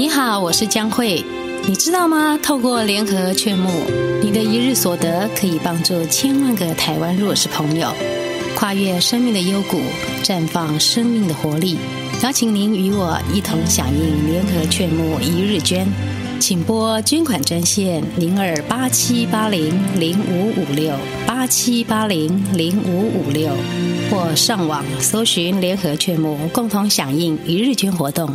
你好，我是江慧。你知道吗？透过联合劝募，你的一日所得可以帮助千万个台湾弱势朋友跨越生命的幽谷，绽放生命的活力。邀请您与我一同响应联合劝募一日捐，请拨捐款专线零二八七八零零五五六八七八零零五五六，或上网搜寻联合劝募，共同响应一日捐活动。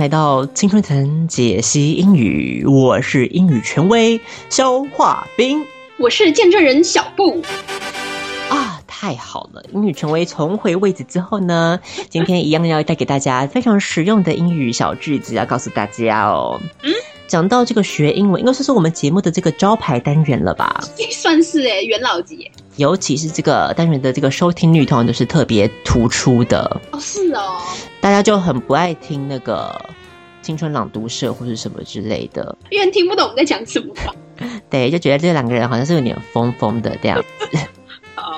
来到青春藤解析英语，我是英语权威肖化饼，我是见证人小布。啊，太好了！英语权威重回位置之后呢，今天一样要带给大家非常实用的英语小句子，要告诉大家哦。嗯，讲到这个学英文，应该说是我们节目的这个招牌单元了吧？算是诶，元老级。尤其是这个单元的这个收听率，通常都是特别突出的。哦，是哦。大家就很不爱听那个青春朗读社或是什么之类的，因为听不懂我们在讲什么吧？对，就觉得这两个人好像是有点疯疯的这样子。好，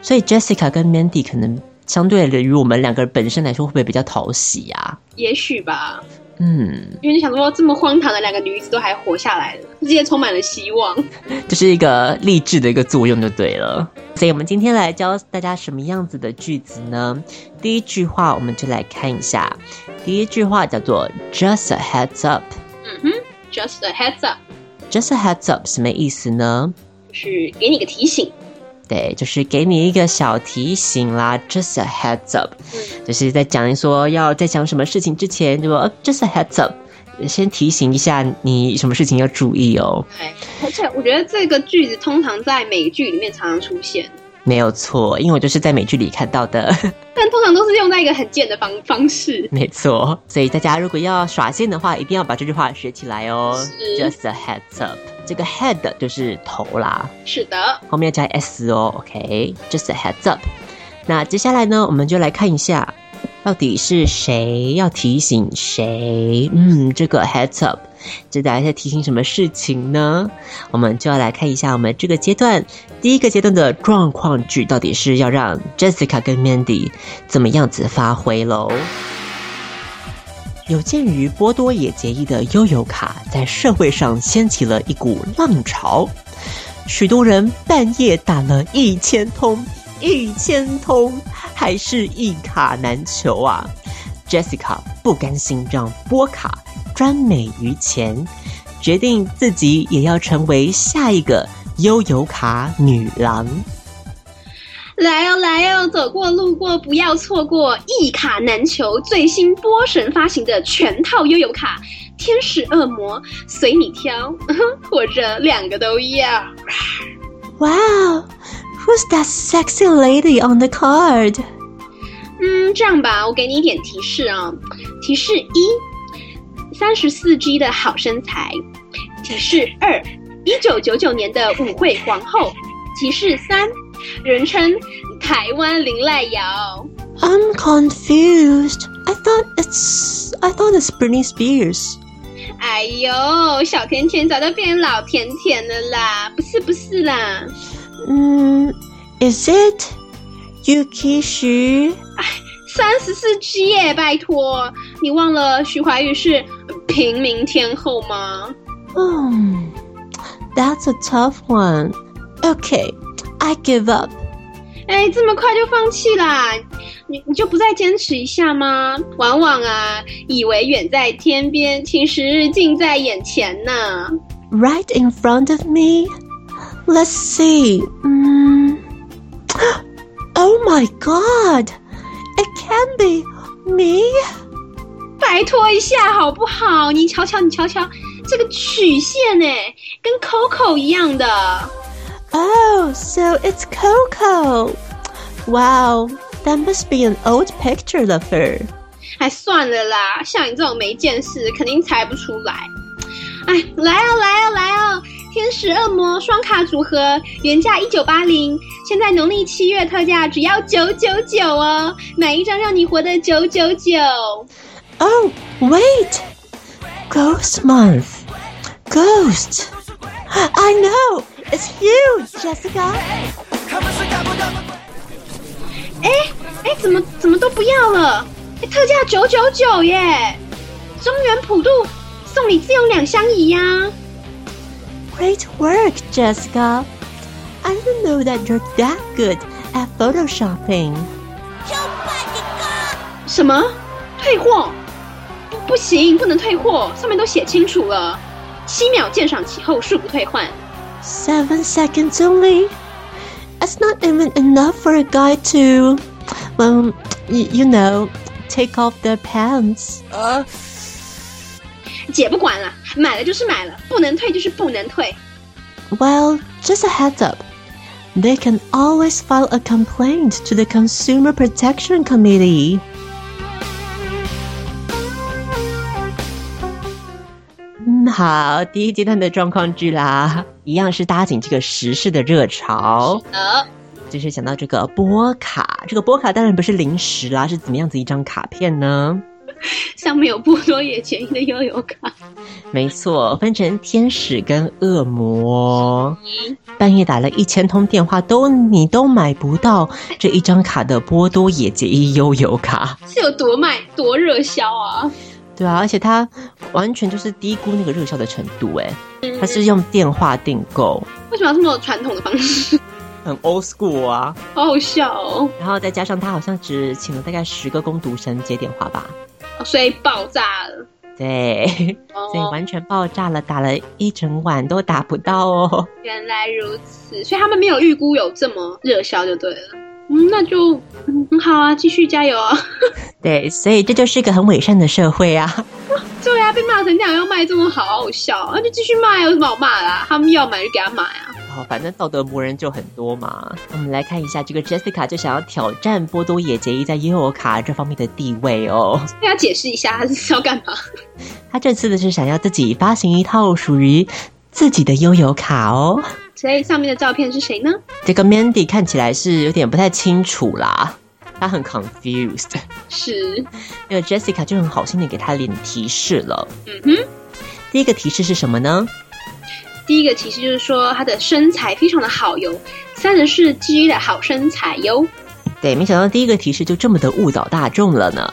所以 Jessica 跟 Mandy 可能相对于我们两个人本身来说，会不会比较讨喜啊？也许吧。嗯，因为你想说这么荒唐的两个女子都还活下来了，世界充满了希望，就是一个励志的一个作用就对了。所以我们今天来教大家什么样子的句子呢？第一句话我们就来看一下，第一句话叫做 Just a heads up。嗯哼，Just a heads up。Just a heads up 什么意思呢？就是给你个提醒。对，就是给你一个小提醒啦，just a heads up，、嗯、就是在讲说要在讲什么事情之前，就说 just a heads up，先提醒一下你什么事情要注意哦。对，而且我觉得这个句子通常在美剧里面常常出现。没有错，因为我就是在美剧里看到的。但通常都是用在一个很贱的方方式。没错，所以大家如果要耍贱的话，一定要把这句话学起来哦。Just a heads up，这个 head 就是头啦。是的，后面要加 s 哦。OK，just a heads up。那接下来呢，我们就来看一下，到底是谁要提醒谁？嗯，这个 heads up。这大家在提醒什么事情呢？我们就要来看一下我们这个阶段第一个阶段的状况句，到底是要让 Jessica 跟 Mandy 怎么样子发挥喽？有鉴于波多野结衣的悠游卡在社会上掀起了一股浪潮，许多人半夜打了一千通，一千通还是一卡难求啊！Jessica 不甘心让波卡。专美于前，决定自己也要成为下一个悠游卡女郎。来哦，来哦，走过路过不要错过，一卡难求，最新波神发行的全套悠游卡，天使恶魔随你挑，或者两个都要。Wow, who's that sexy lady on the card? 嗯，这样吧，我给你一点提示啊、哦，提示一。三十四 G 的好身材，提示二，一九九九年的舞会皇后，提示三，人称台湾林赖瑶。I'm confused. I thought it's I thought it's Britney Spears. 哎呦，小甜甜早就变老甜甜了啦，不是不是啦。嗯，Is it Yuki？哎，三十四 G 耶，拜托，你忘了徐怀钰是平民天后吗？嗯、That's a tough one. Okay, I give up. 哎，这么快就放弃啦？你你就不再坚持一下吗？往往啊，以为远在天边，其实近在眼前呢。Right in front of me. Let's see. 嗯。Oh my God! It can be me. 拜托一下好不好？你瞧瞧，你瞧瞧，这个曲线哎，跟 Coco 一样的。Oh, so it's Coco. Wow, that must be an old picture of her. 还算了啦，像你这种没见识，肯定猜不出来。哎，来啊，来啊，来啊！ 天使恶魔双卡组合原价一九八零，现在农历七月特价只要九九九哦，买一张让你活得九九九。Oh, wait, Ghost Month, Ghost. I know, it's you, Jessica. 哎哎，怎么怎么都不要了？哎，特价九九九耶！中原普渡送你自用两相宜呀。Great work, Jessica. I didn't know that you're that good at photoshopping. 什么？退货？不，不行，不能退货，上面都写清楚了，七秒鉴赏期后恕不退换。Seven seconds only. That's not even enough for a guy to, well, you know, take off their pants. 呃， 姐不管了，买了就是买了，不能退就是不能退。Well, just a heads up. They can always file a complaint to the Consumer Protection Committee. 嗯，好，第一阶段的状况剧啦，一样是搭紧这个时事的热潮。呃，就是想到这个波卡，这个波卡当然不是零食啦，是怎么样子一张卡片呢？上面有波多野结衣的悠游卡。没错，分成天使跟恶魔。半夜打了一千通电话，都你都买不到这一张卡的波多野结衣悠游卡，是有多卖多热销啊？对啊，而且他完全就是低估那个热销的程度，哎，他是用电话订购。为什么要这么传统的方式？很 old school 啊，好好笑哦。然后再加上他好像只请了大概十个工读生接电话吧，所以爆炸了。对，所以完全爆炸了，打了一整晚都打不到哦。原来如此，所以他们没有预估有这么热销就对了。嗯，那就很好啊，继续加油啊。对，所以这就是一个很伪善的社会啊。对啊，被骂成这样又卖这么好，好笑，那就继续卖，有什么好骂的啊？他们要买就给他买啊。好，反正道德魔人就很多嘛。我们来看一下这个 Jessica 就想要挑战波多野结衣在悠游卡这方面的地位哦。跟他解释一下，他是要干嘛？他这次的是想要自己发行一套属于自己的悠游卡哦。所以上面的照片是谁呢？这个 Mandy 看起来是有点不太清楚啦，他很 confused。是，那个 Jessica 就很好心的给他一点提示了。嗯哼，第一个提示是什么呢？第一个提示就是说，他的身材非常的好哟，三十四 G 的好身材哟。对，没想到第一个提示就这么的误导大众了呢。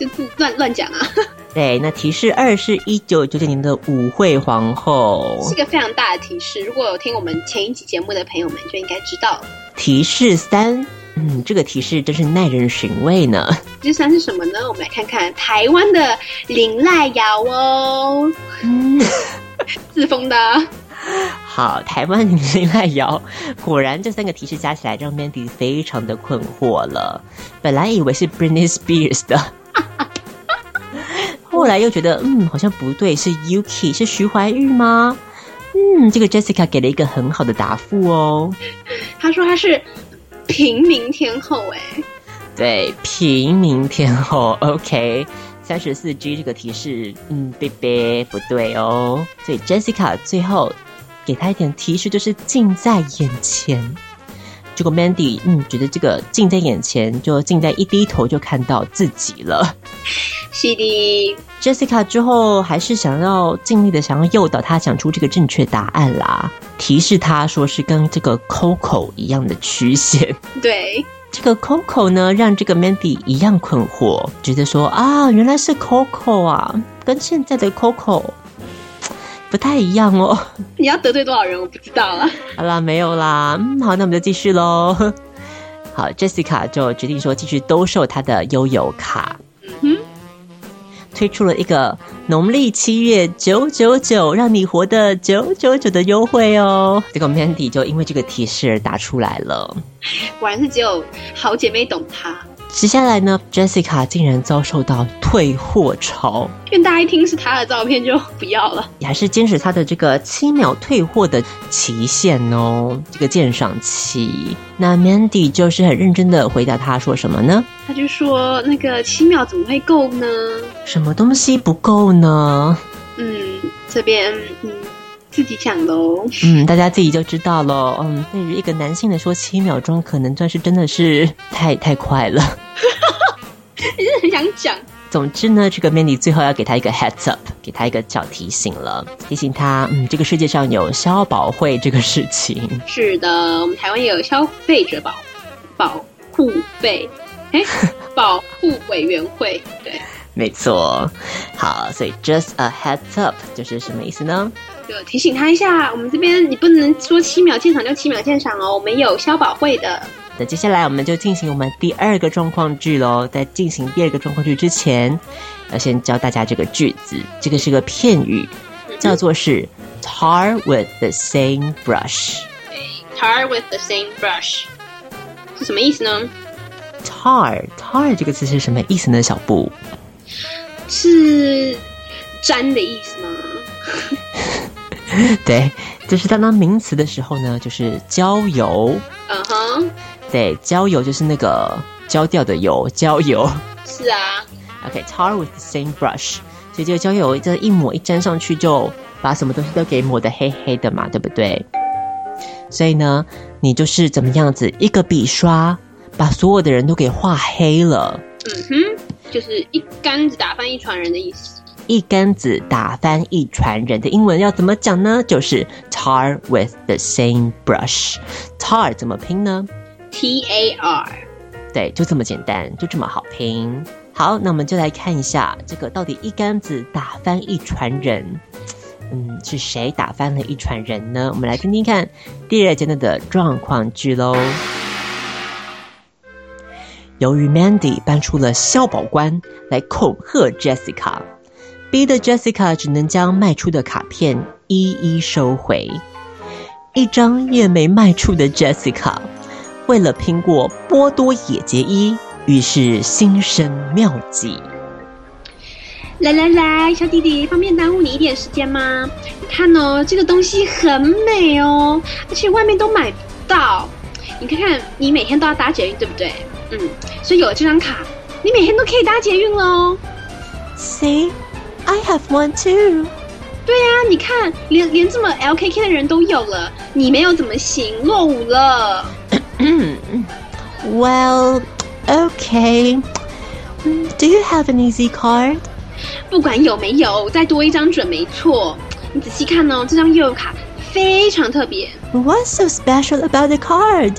就乱乱讲啊。对，那提示二是一九九九年的舞会皇后，是个非常大的提示。如果有听我们前一期节目的朋友们，就应该知道。提示三，嗯，这个提示真是耐人寻味呢。提示三是什么呢？我们来看看台湾的林赖瑶哦。嗯。自封的，好，台湾林赖瑶，果然这三个提示加起来让 Mandy 非常的困惑了。本来以为是 Britney Spears 的，后来又觉得嗯，好像不对，是 Yuki，是徐怀钰吗？嗯，这个 Jessica 给了一个很好的答复哦。他说她是平民天后，哎，对，平民天后，OK。三十四 G 这个提示，嗯，贝贝不对哦。所以 Jessica 最后给他一点提示，就是近在眼前。结果 Mandy，嗯，觉得这个近在眼前，就近在一低头就看到自己了。是的，Jessica 之后还是想要尽力的想要诱导他讲出这个正确答案啦，提示他说是跟这个 Coco 一样的曲线。对。这个 Coco 呢，让这个 Mandy 一样困惑，觉得说啊，原来是 Coco 啊，跟现在的 Coco 不太一样哦。你要得罪多少人，我不知道了。好啦，没有啦。嗯，好，那我们就继续喽。好，Jessica 就决定说继续兜售她的悠游卡。嗯哼。推出了一个农历七月九九九，让你活得九九九的优惠哦。这个 Mandy 就因为这个提示而打出来了。果然是只有好姐妹懂她。接下来呢，Jessica 竟然遭受到退货潮，因为大家一听是她的照片就不要了，也还是坚持她的这个七秒退货的期限哦，这个鉴赏期。那 Mandy 就是很认真的回答他说什么呢？他就说那个七秒怎么会够呢？什么东西不够呢？嗯，这边嗯。自己讲喽，嗯，大家自己就知道了。嗯，对于一个男性来说，七秒钟可能算是真的是 太太快了。你是很想讲？总之呢，这个 Mandy 最后要给他一个 heads up，给他一个小提醒了，提醒他，嗯，这个世界上有消保会这个事情。是的，我们台湾也有消费者保保护费，哎，保护委员会，对，没错。好，所以 just a heads up 就是什么意思呢？就提醒他一下，我们这边你不能说七秒鉴赏就七秒鉴赏哦，我们有消保会的。那接下来我们就进行我们第二个状况句喽。在进行第二个状况句之前，要先教大家这个句子，这个是个片语，叫做是 tar with the same brush。tar with the same brush 是什么意思呢？tar tar 这个词是什么意思呢？小布是粘的意思吗？对，就是当当名词的时候呢，就是焦油。嗯哼、uh，huh. 对，焦油就是那个焦掉的油，焦油。是啊。OK，tar、with the same brush，所以这个焦油这一抹一沾上去，就把什么东西都给抹得黑黑的嘛，对不对？所以呢，你就是怎么样子，一个笔刷把所有的人都给画黑了。嗯哼，就是一竿子打翻一船人的意思。一竿子打翻一船人的英文要怎么讲呢？就是 tar with the same brush。tar 怎么拼呢？T A R。对，就这么简单，就这么好拼。好，那我们就来看一下这个到底一竿子打翻一船人，嗯，是谁打翻了一船人呢？我们来听听看第二阶段的状况句喽。由于 Mandy 搬出了肖保官来恐吓 Jessica。逼得 Jessica 只能将卖出的卡片一一收回，一张也没卖出的 Jessica，为了拼过波多野结衣，于是心生妙计。来来来，小弟弟，方便耽误你一点时间吗？你看哦，这个东西很美哦，而且外面都买不到。你看看，你每天都要搭捷运，对不对？嗯，所以有了这张卡，你每天都可以搭捷运喽。See? I have one too。对呀、啊，你看，连连这么 LKK 的人都有了，你没有怎么行？落伍了。 Well, okay. Do you have an easy card? 不管有没有，再多一张准没错。你仔细看哦，这张悠游卡非常特别。What's so special about the card?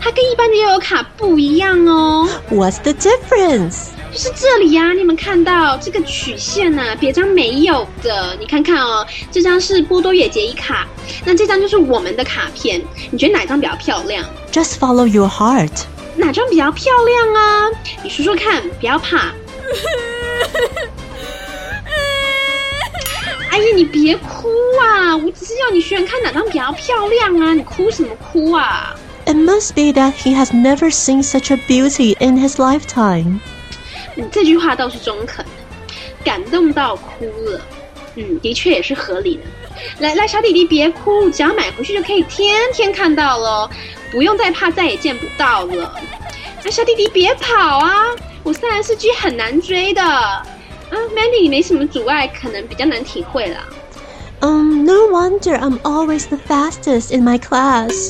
它跟一般的悠游卡不一样哦。What's the difference? 就是这里呀、啊，你们看到这个曲线呐、啊，别张没有的。你看看哦，这张是波多野结衣卡，那这张就是我们的卡片。你觉得哪张比较漂亮？Just follow your heart。哪张比较漂亮啊？你说说看，不要怕。哎呀，你别哭啊！我只是要你选看哪张比较漂亮啊！你哭什么哭啊？It must be that he has never seen such a beauty in his lifetime. 嗯，这句话倒是中肯，感动到哭了。嗯，的确也是合理的。来来，小弟弟别哭，只要买回去就可以天天看到了，不用再怕再也见不到了。那小弟弟别跑啊，我三十四 G 很难追的。啊，Mandy 没什么阻碍，可能比较难体会啦。嗯，um, no wonder I'm always the fastest in my class。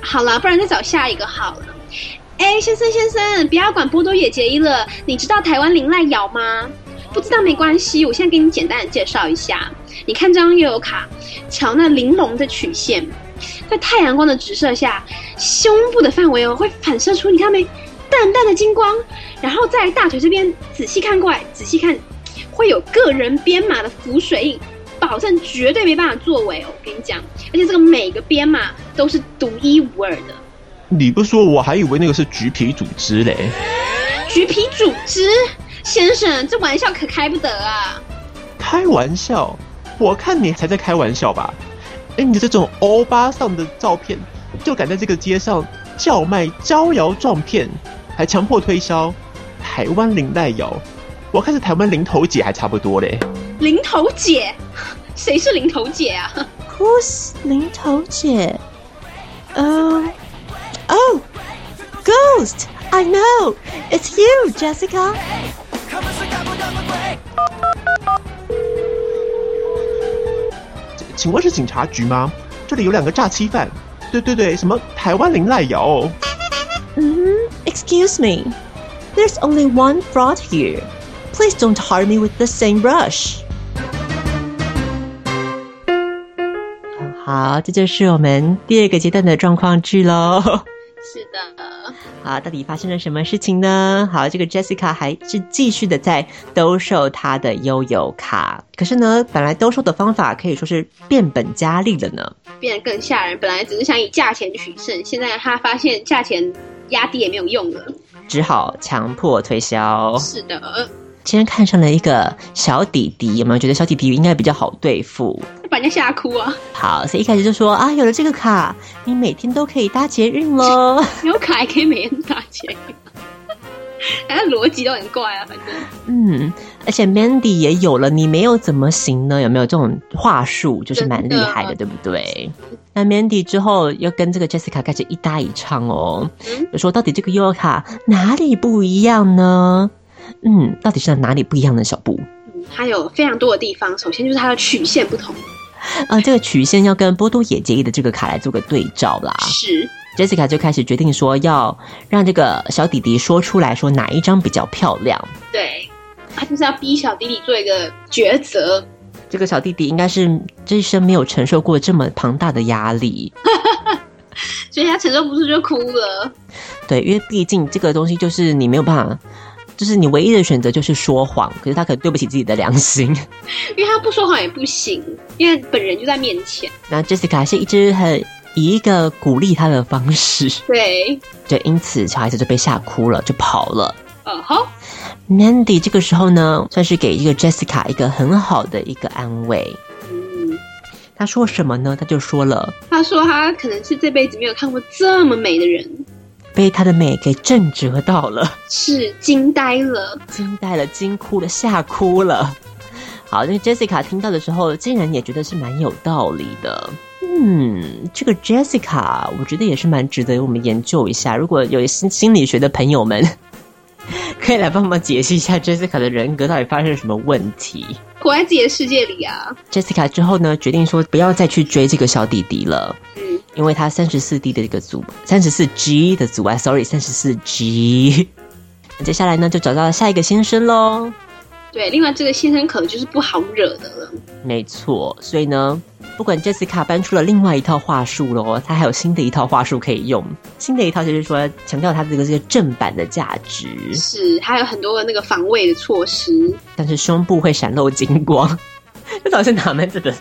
好了，不然再找下一个好了。哎，先生先生，不要管波多野结衣了。你知道台湾林濑遥吗？不知道没关系，我现在给你简单的介绍一下。你看这张悠游卡，瞧那玲珑的曲线，在太阳光的直射下，胸部的范围哦会反射出你看没，淡淡的金光。然后在大腿这边仔细看过来，仔细看，会有个人编码的浮水印，保证绝对没办法作伪哦。我跟你讲，而且这个每个编码都是独一无二的。你不说，我还以为那个是橘皮组织嘞。橘皮组织，先生，这玩笑可开不得啊！开玩笑？我看你才在开玩笑吧？哎，你的这种欧巴桑的照片，就敢在这个街上叫卖招摇撞骗，还强迫推销台湾林黛瑶？我看是台湾零头姐还差不多嘞。零头姐？谁是零头姐啊？Who's 林头姐？嗯。Oh, Ghost! I know, it's you, Jessica. 请问是警察局吗？这里有两个诈欺犯。对对对，什么台湾林赖瑶？嗯、mm-hmm.，Excuse me, there's only one fraud here. Please don't tar me with the same brush. 好，这就是我们第二个阶段的状况剧喽。 是的，好，到底发生了什么事情呢？好，这个 Jessica 还是继续的在兜售她的悠游卡，可是呢，本来兜售的方法可以说是变本加厉了呢，变得更吓人。本来只是想以价钱取胜，现在他发现价钱压低也没有用了，只好强迫推销。是的。今天看上了一个小弟弟，有没有觉得小弟弟应该比较好对付？吓哭啊！好，所以一开始就说啊，有了这个卡，你每天都可以搭捷运喽。有卡还可以每天搭捷运，他逻辑都很怪啊，反正。嗯，而且 Mandy 也有了，你没有怎么行呢？有没有这种话术？就是蛮厉害的，对不对？那 Mandy 之后又跟这个 Jessica 开始一搭一唱哦，嗯、就说到底这个悠游卡哪里不一样呢？嗯，到底是哪里不一样的小布？嗯，它有非常多的地方。首先就是它的曲线不同，呃，这个曲线要跟波多野结衣的这个卡来做个对照啦。是，Jessica 就开始决定说要让这个小弟弟说出来说哪一张比较漂亮。对，他就是要逼小弟弟做一个抉择。这个小弟弟应该是这一生没有承受过这么庞大的压力，所以他承受不住就哭了。对，因为毕竟这个东西就是你没有办法。就是你唯一的选择就是说谎，可是他可能对不起自己的良心，因为他不说谎也不行，因为本人就在面前。那 Jessica 是一直很以一个鼓励他的方式，对对，因此小孩子就被吓哭了，就跑了。嗯哼，Mandy 这个时候呢，算是给一个 Jessica 一个很好的一个安慰。嗯，他说什么呢？他就说了，他说他可能是这辈子没有看过这么美的人。被她的美给震折到了，是惊呆了，惊呆了，惊哭了，吓哭了。好，那 Jessica 听到的时候，竟然也觉得是蛮有道理的。嗯，这个 Jessica，我觉得也是蛮值得我们研究一下。如果有心心理学的朋友们，可以来帮忙解析一下 Jessica 的人格到底发生了什么问题。活在自己的世界里啊。Jessica 之后呢，决定说不要再去追这个小弟弟了。因为他三十四 D 的这个阻，三十四 G 的阻碍，sorry，三十四 G。接下来呢，就找到了下一个先生喽。对，另外这个先生可能就是不好惹的了。没错，所以呢，不管 Jessica 搬出了另外一套话术喽，他还有新的一套话术可以用。新的一套就是说，强调他这个这个正版的价值。是，还有很多的那个防卫的措施。但是胸部会闪露金光，这到底是哪门子的？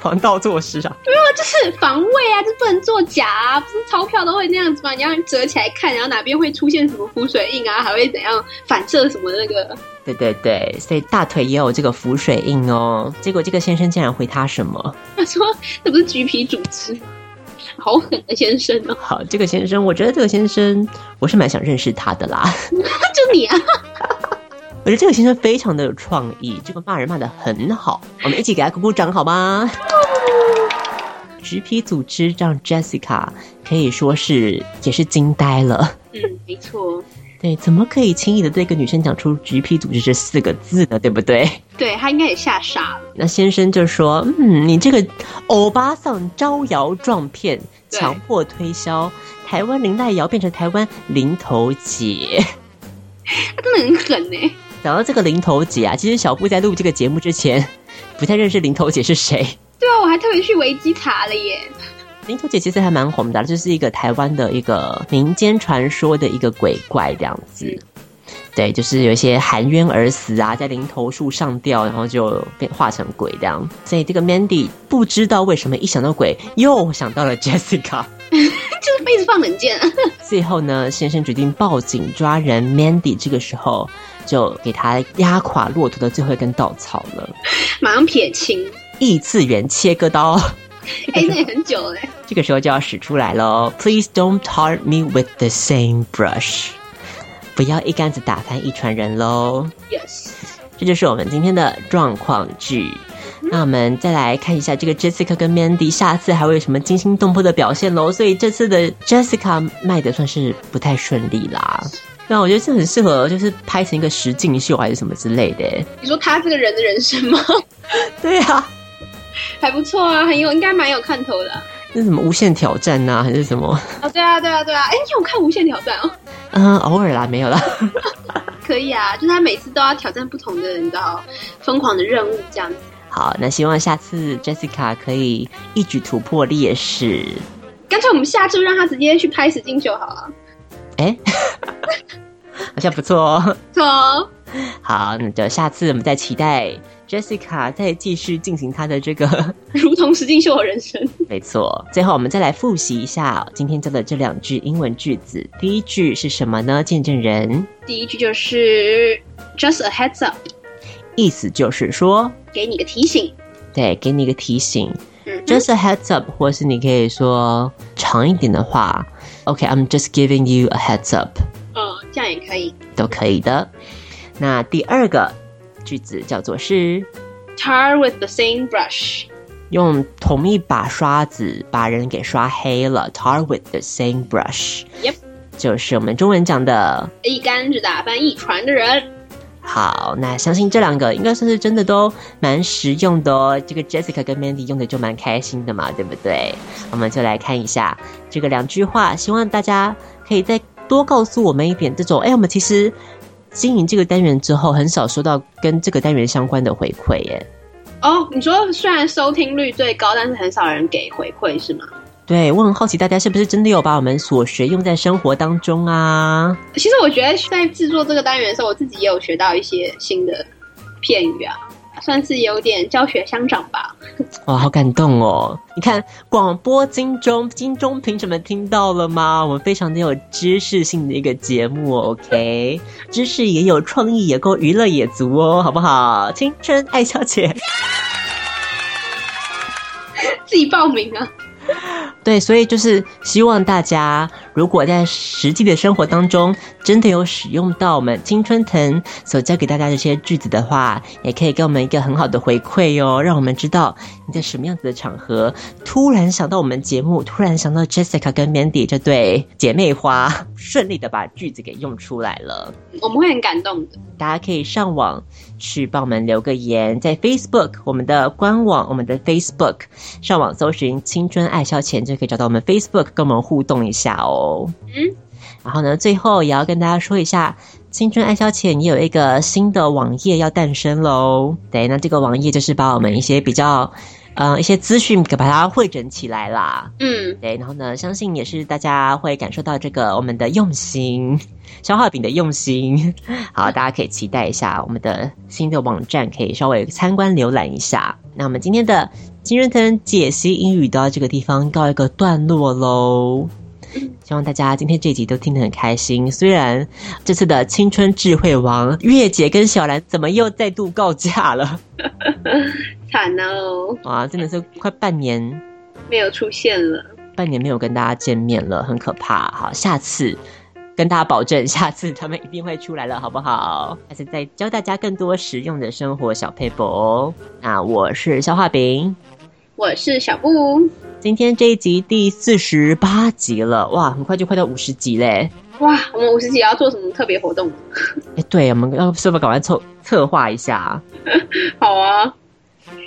防盗措施啊，没有，就是防卫啊，就不能作假啊，不是钞票都会那样子吗？你要折起来看，然后哪边会出现什么浮水印啊，还会怎样反射什么那个？对对对，所以大腿也有这个浮水印哦。结果这个先生竟然回他什么？他说：“这不是橘皮组织，好狠的先生哦。”好，这个先生，我觉得这个先生，我是蛮想认识他的啦。就你啊。我觉得这个先生非常的有创意，这个骂人骂的很好，我们一起给他鼓鼓掌好吗？橘皮组织让 Jessica 可以说是也是惊呆了。嗯，没错。对，怎么可以轻易的对一个女生讲出橘皮组织这四个字呢？对不对？对，他应该也吓傻了。那先生就说：“嗯，你这个欧巴桑招摇撞骗，强迫推销台湾林黛瑶变成台湾林头姐，他真的很狠呢。”讲到这个林头姐啊，其实小布在录这个节目之前，不太认识林头姐是谁。对啊，我还特别去维基查了耶。林头姐其实还蛮红的，就是一个台湾的一个民间传说的一个鬼怪这样子。对，就是有一些含冤而死啊，在林头树上吊，然后就变化成鬼这样。所以这个 Mandy 不知道为什么一想到鬼，又想到了 Jessica，就是被子放冷箭。最后呢，先生决定报警抓人，Mandy 这个时候就给他压垮骆驼的最后一根稻草了，马上撇清异次元切割刀。哎、欸，那也很久嘞。这个时候就要使出来喽，Please don't tar me with the same brush。不要一竿子打翻一船人喽。Yes，这就是我们今天的状况剧。那我们再来看一下这个 Jessica 跟 Mandy 下次还会有什么惊心动魄的表现喽。所以这次的 Jessica 卖的算是不太顺利啦。那我觉得这很适合，就是拍成一个实境秀还是什么之类的。你说他这个人的人生吗？对啊，还不错啊，很有，应该蛮有看头的啊。那什么无限挑战呐、啊，还是什么？哦，对啊，对啊，对啊！哎，你有看无限挑战哦？嗯，偶尔啦，没有啦。可以啊，就是他每次都要挑战不同的，你知道，疯狂的任务这样子。好，那希望下次 Jessica 可以一举突破劣势。干脆我们下次让他直接去拍实境秀好了。哎，好像不错哦。错哦。好，那就下次我们再期待。Jessica 再继续进行她的这个 如同实境秀的人生。没错，最后我们再来复习一下今天教的这两句英文句子。第一句是什么呢？见证人。第一句就是 Just a heads up，意思就是说给你个提醒。对，给你个提醒。嗯，Just a heads up，或是你可以说长一点的话，OK，I'm just giving you a heads up。哦，这样也可以，都可以的。那第二个。句子叫做是 tar with the same brush，用同一把刷子把人给刷黑了。tar with the same brush，Yep，就是我们中文讲的一竿子打翻一船的人。好，那相信这两个应该算是真的都蛮实用的哦。这个 Jessica 跟 Mandy 用的就蛮开心的嘛，对不对？我们就来看一下这个两句话，希望大家可以再多告诉我们一点这种。哎，我们其实。经营这个单元之后，很少收到跟这个单元相关的回馈耶。哦，你说虽然收听率最高，但是很少人给回馈，是吗？对，我很好奇，大家是不是真的有把我们所学用在生活当中啊？其实我觉得在制作这个单元的时候，我自己也有学到一些新的片语啊。算是有点教学相长吧。哇，好感动哦！你看广播金钟，金钟凭什么听到了吗？我们非常的有知识性的一个节目，OK？知识也有，创意也够，娱乐也足哦，好不好？青春爱小姐，自己报名啊！对，所以就是希望大家，如果在实际的生活当中真的有使用到我们青春藤所教给大家这些句子的话，也可以给我们一个很好的回馈哦，让我们知道你在什么样子的场合突然想到我们节目，突然想到 Jessica 跟 Mandy 这对姐妹花，顺利的把句子给用出来了，我们会很感动的。大家可以上网去帮我们留个言，在 Facebook 我们的官网，我们的 Facebook 上网搜寻“青春爱消遣”就可以找到我们 Facebook，跟我们互动一下哦。嗯，然后呢，最后也要跟大家说一下，青春爱消遣也有一个新的网页要诞生喽。对，那这个网页就是把我们一些比较。呃，一些资讯给把它汇整起来啦。嗯，对，然后呢，相信也是大家会感受到这个我们的用心，消化饼的用心。好，大家可以期待一下我们的新的网站，可以稍微参观浏览一下。那我们今天的青春藤解析英语到这个地方告一个段落喽。希望大家今天这集都听得很开心。虽然这次的青春智慧王月姐跟小兰怎么又再度告假了？惨哦！哇，真的是快半年没有出现了，半年没有跟大家见面了，很可怕。好，下次跟大家保证，下次他们一定会出来了，好不好？下次再教大家更多实用的生活小配博哦。那我是消化饼，我是小布。今天这一集第四十八集了，哇，很快就快到五十集嘞！哇，我们五十集要做什么特别活动？哎，对，我们要是不是赶快策策划一下？好啊，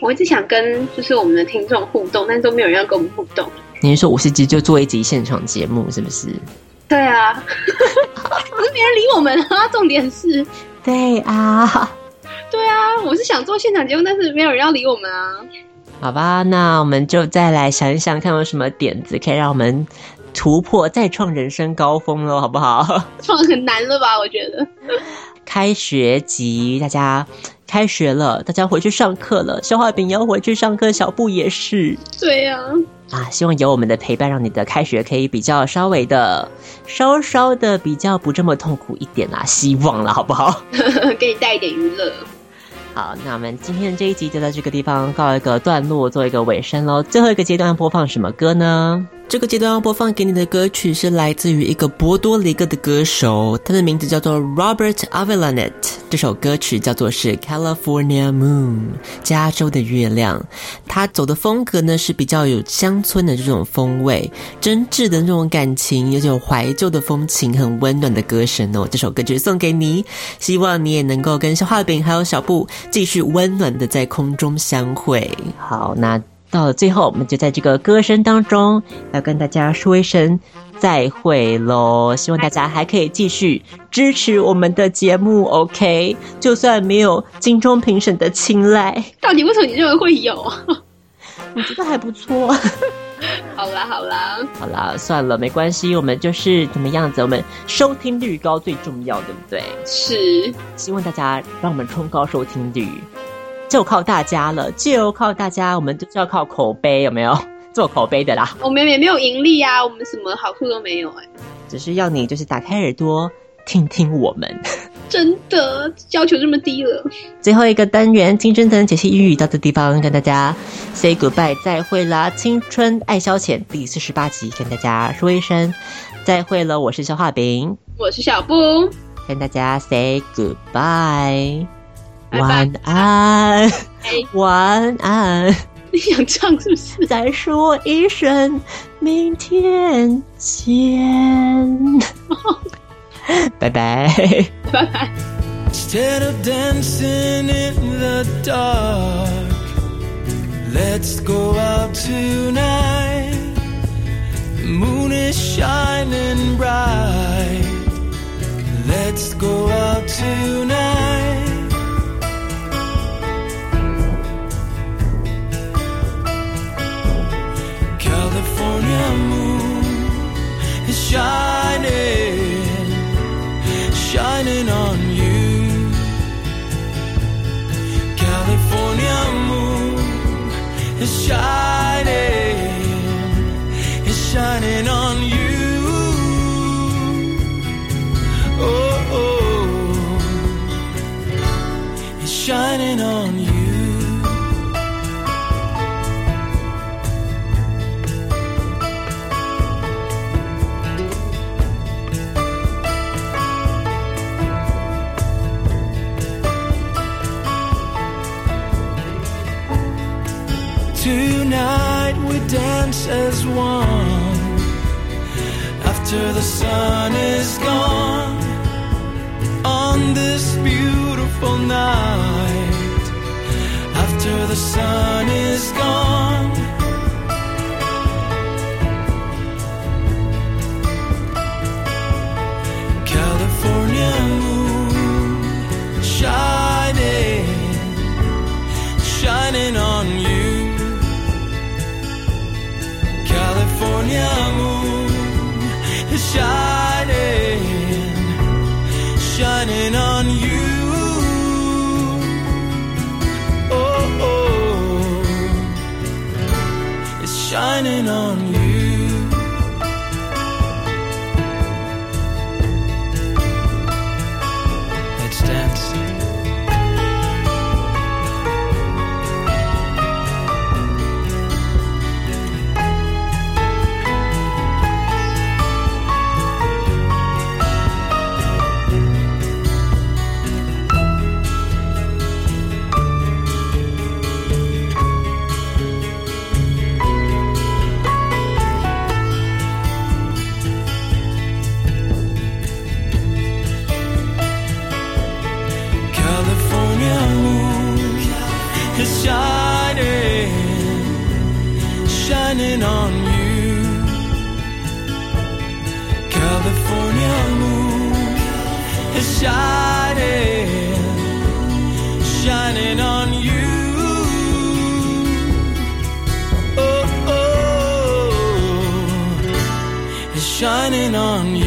我一直想跟就是我们的听众互动，但是都没有人要跟我们互动。你是说五十集就做一集现场节目，是不是？对啊，可是没人理我们啊！重点是，对啊，对啊，我是想做现场节目，但是没有人要理我们啊。好吧，那我们就再来想一想，看有什么点子可以让我们突破、再创人生高峰喽，好不好？创很难了吧？我觉得开学集，大家开学了，大家回去上课了，消化饼要回去上课，小布也是。对呀、啊，啊，希望有我们的陪伴，让你的开学可以比较稍微的、稍稍的比较不这么痛苦一点啦，希望了，好不好？给你带一点娱乐。好，那我们今天的这一集就在这个地方告一个段落，做一个尾声喽。最后一个阶段要播放什么歌呢？这个阶段要播放给你的歌曲是来自于一个波多黎各的歌手，他的名字叫做 Robert Avellanet。这首歌曲叫做是 California Moon，加州的月亮。他走的风格呢是比较有乡村的这种风味，真挚的那种感情，有种怀旧的风情，很温暖的歌声哦。这首歌曲送给你，希望你也能够跟消化饼还有小布继续温暖的在空中相会。好，那。到了最后，我们就在这个歌声当中要跟大家说一声再会喽！希望大家还可以继续支持我们的节目，OK？就算没有金钟评审的青睐，到底为什么你认为会有？我觉得还不错。好啦好啦好啦，算了，没关系，我们就是怎么样子，我们收听率高最重要，对不对？是，希望大家让我们冲高收听率。就靠大家了，就靠大家，我们就是要靠口碑，有没有 做口碑的啦？我们也没有盈利啊，我们什么好处都没有哎、欸，只是要你就是打开耳朵听听我们。真的要求这么低了？最后一个单元青春藤解析英语到这地方跟大家 say goodbye 再会啦！青春爱消遣第四十八集跟大家说一声再会了，我是消化饼，我是小布，跟大家 say goodbye。晚安，晚安。你想唱是不是？再说一声明天见。拜拜，拜拜。Instead of dancing in the dark, let's go out tonight. The moon is shining bright. Let's go out tonight. Shining, shining on you. California moon is shining, is shining on you. Oh, oh, shining on you. Night After the sun is gone on you.